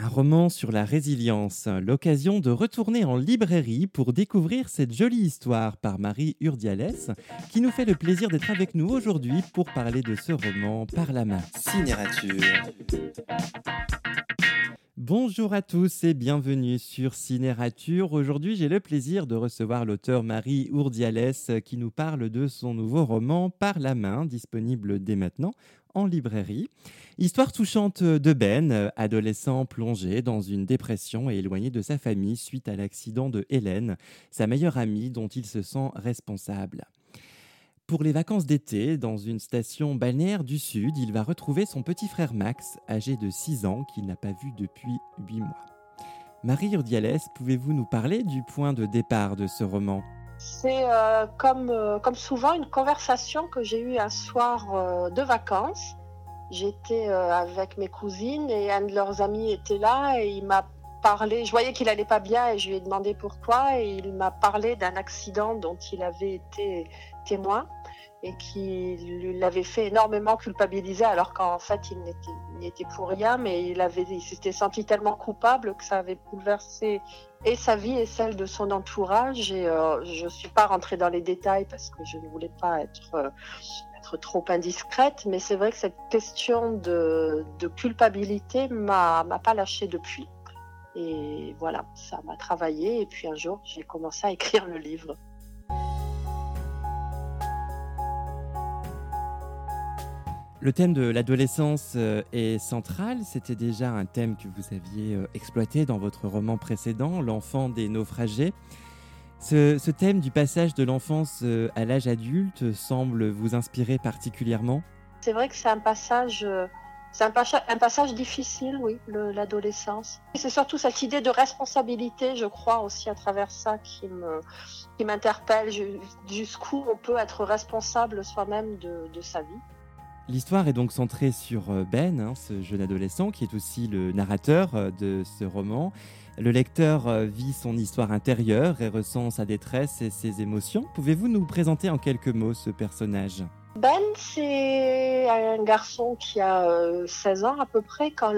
Un roman sur la résilience, l'occasion de retourner en librairie pour découvrir cette jolie histoire par Marie Urdiales, qui nous fait le plaisir d'être avec nous aujourd'hui pour parler de ce roman par la main. Cinérature. Bonjour à tous et bienvenue sur Cinérature. Aujourd'hui, j'ai le plaisir de recevoir l'auteur Marie Urdiales qui nous parle de son nouveau roman Par la main, disponible dès maintenant en librairie. Histoire touchante de Ben, adolescent plongé dans une dépression et éloigné de sa famille suite à l'accident de Hélène, sa meilleure amie dont il se sent responsable. Pour les vacances d'été, dans une station balnéaire du Sud, il va retrouver son petit frère Max, âgé de 6 ans, qu'il n'a pas vu depuis 8 mois. Marie Urdiales, pouvez-vous nous parler du point de départ de ce roman? C'est euh, comme, euh, comme souvent une conversation que j'ai eue un soir euh, de vacances. J'étais avec mes cousines et un de leurs amis était là et il m'a parlé. Je voyais qu'il allait pas bien et je lui ai demandé pourquoi et il m'a parlé d'un accident dont il avait été témoin et qui l'avait fait énormément culpabiliser alors qu'en fait il n'était pour rien mais il s'était senti tellement coupable que ça avait bouleversé et sa vie et celle de son entourage. Et euh, je suis pas rentrée dans les détails parce que je ne voulais pas être euh, trop indiscrète mais c'est vrai que cette question de, culpabilité m'a m'a pas lâché depuis. Et voilà ça m'a travaillé et puis un jour j'ai commencé à écrire le livre Le thème de l'adolescence euh, est central. C'était déjà un thème que vous aviez euh, exploité dans votre roman précédent, L'enfant des naufragés. Ce, thème du passage de l'enfance euh, à l'âge adulte semble vous inspirer particulièrement? C'est vrai que c'est un passage, difficile, oui, l'adolescence. C'est surtout cette idée de responsabilité, je crois, aussi à travers ça qui m'interpelle. Jusqu'où on peut être responsable soi-même de sa vie. L'histoire est donc centrée sur euh, Ben, hein, ce jeune adolescent qui est aussi le narrateur euh, de ce roman. Le lecteur euh, vit son histoire intérieure et ressent sa détresse et ses émotions. Pouvez-vous nous présenter en quelques mots ce personnage? Ben, c'est un garçon qui a 16 euh, ans à peu près quand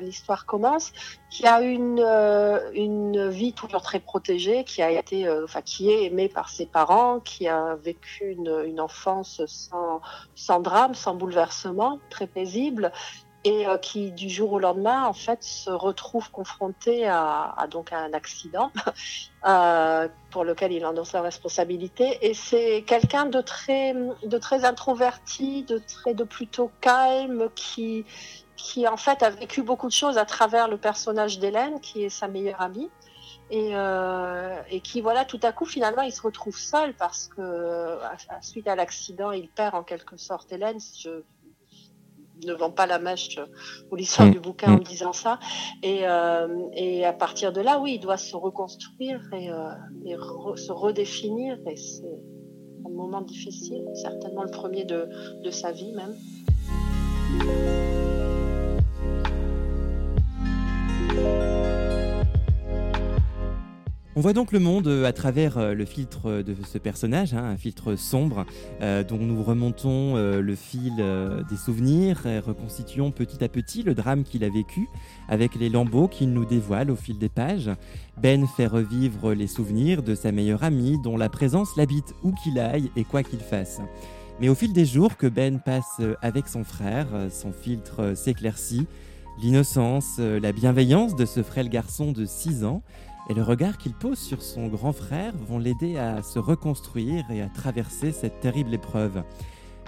l'histoire commence, qui a une, euh, une vie toujours très protégée, qui a été, euh, enfin, qui est aimé par ses parents, qui a vécu une, une enfance sans, sans drame, sans bouleversement, très paisible, et euh, qui du jour au lendemain en fait se retrouve confronté à, donc un accident euh, pour lequel il endosse la responsabilité. Et c'est quelqu'un de très de très introverti de très de plutôt calme qui qui en fait a vécu beaucoup de choses à travers le personnage d'Hélène qui est sa meilleure amie. Et, euh, et, qui voilà tout à coup finalement il se retrouve seul parce que suite à l'accident il perd en quelque sorte Hélène ne vend pas la mèche pour l'histoire mm. du bouquin en mm. disant ça. Et, euh, et, à partir de là, oui, il doit se reconstruire et, euh, et se redéfinir. Et c'est un moment difficile, certainement le premier de, de sa vie même. On voit donc le monde euh, à travers euh, le filtre de ce personnage, hein, un filtre sombre, euh, dont nous remontons le fil des souvenirs et reconstituons petit à petit le drame qu'il a vécu, avec les lambeaux qu'il nous dévoile au fil des pages. Ben fait revivre les souvenirs de sa meilleure amie, dont la présence l'habite où qu'il aille et quoi qu'il fasse. Mais au fil des jours que Ben passe avec son frère, son filtre s'éclaircit, l'innocence, la bienveillance de ce frêle garçon de 6 ans, et le regard qu'il pose sur son grand frère vont l'aider à se reconstruire et à traverser cette terrible épreuve.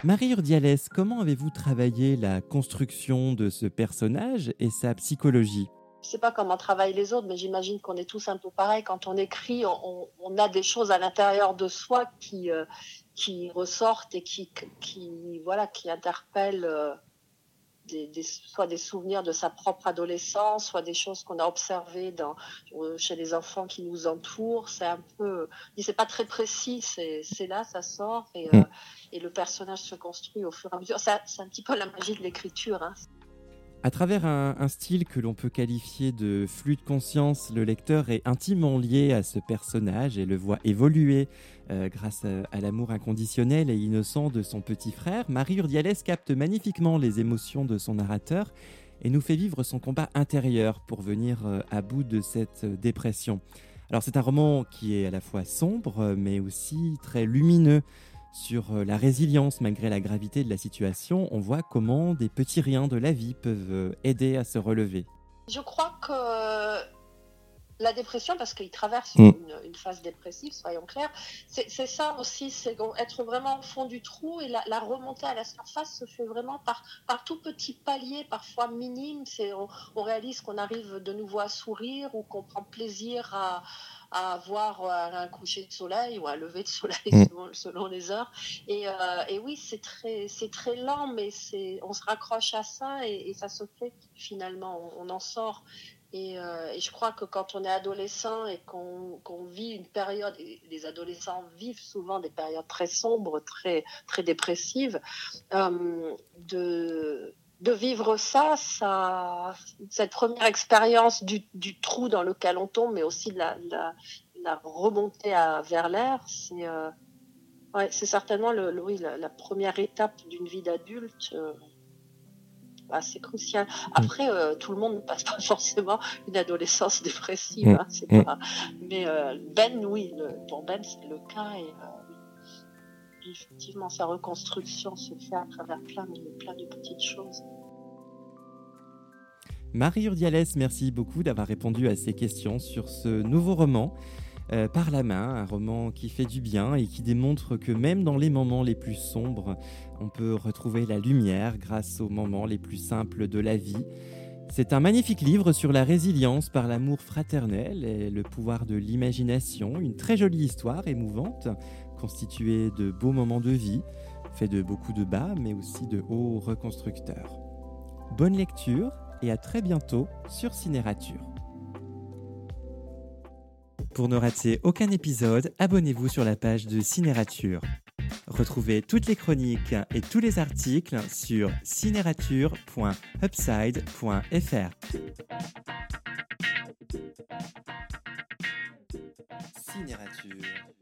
Marie Urdiales, comment avez-vous travaillé la construction de ce personnage et sa psychologie? Je sais pas comment travaillent les autres, mais j'imagine qu'on est tous un peu pareil. Quand on écrit, on, a des choses à l'intérieur de soi qui, euh, qui ressortent et qui, qui, voilà, qui interpellent euh, des, soit des souvenirs de sa propre adolescence, soit des choses qu'on a observées dans, euh, chez les enfants qui nous entourent. C'est un peu, c'est pas très précis, c'est là, ça sort et, mm. euh, et, le personnage se construit au fur et à mesure. C'est un petit peu la magie de l'écriture. Hein. À travers un, style que l'on peut qualifier de flux de conscience, le lecteur est intimement lié à ce personnage et le voit évoluer euh, grâce à, l'amour inconditionnel et innocent de son petit frère. Marie Urdiales capte magnifiquement les émotions de son narrateur et nous fait vivre son combat intérieur pour venir euh, à bout de cette dépression. Alors c'est un roman qui est à la fois sombre mais aussi très lumineux sur euh, la résilience malgré la gravité de la situation. On voit comment des petits riens de la vie peuvent euh, aider à se relever. Je crois que la dépression, parce qu'il traverse mm. une, phase dépressive, soyons clairs, c'est ça aussi, c'est être vraiment au fond du trou et la, remontée à la surface se fait vraiment par, par tout petit palier, parfois minime. On, on réalise qu'on arrive de nouveau à sourire ou qu'on prend plaisir à, à voir un coucher de soleil ou un lever de soleil mm. selon, les heures. Et, euh, et oui, c'est très, c'est très lent, mais c'est, on se raccroche à ça et, ça se fait finalement, on en sort. Euh, et, je crois que quand on est adolescent et qu'on vit une période, les adolescents vivent souvent des périodes très sombres, très, très dépressives, euh, de, de vivre ça, ça, cette première expérience du, du, trou dans lequel on tombe, mais aussi de la, la, la remontée à, vers l'air, c'est euh, ouais, certainement le, oui, la, première étape d'une vie d'adulte. Bah, c'est crucial. Mm. Après, euh, tout le monde ne passe pas forcément une adolescence dépressive. Mm. Hein, mm. pas... Mais euh, Ben, oui, pour Ben, c'est le cas. Et euh, effectivement, sa reconstruction se fait à travers plein de, plein de petites choses. Marie Urdiales, merci beaucoup d'avoir répondu à ces questions sur ce nouveau roman. Euh, par la main, un roman qui fait du bien et qui démontre que même dans les moments les plus sombres, on peut retrouver la lumière grâce aux moments les plus simples de la vie. C'est un magnifique livre sur la résilience par l'amour fraternel et le pouvoir de l'imagination, une très jolie histoire émouvante, constituée de beaux moments de vie, fait de beaucoup de bas mais aussi de hauts reconstructeurs. Bonne lecture et à très bientôt sur Cinérature. Pour ne rater aucun épisode, abonnez-vous sur la page de Cinérature. Retrouvez toutes les chroniques et tous les articles sur cinérature.upside.fr. Cinérature.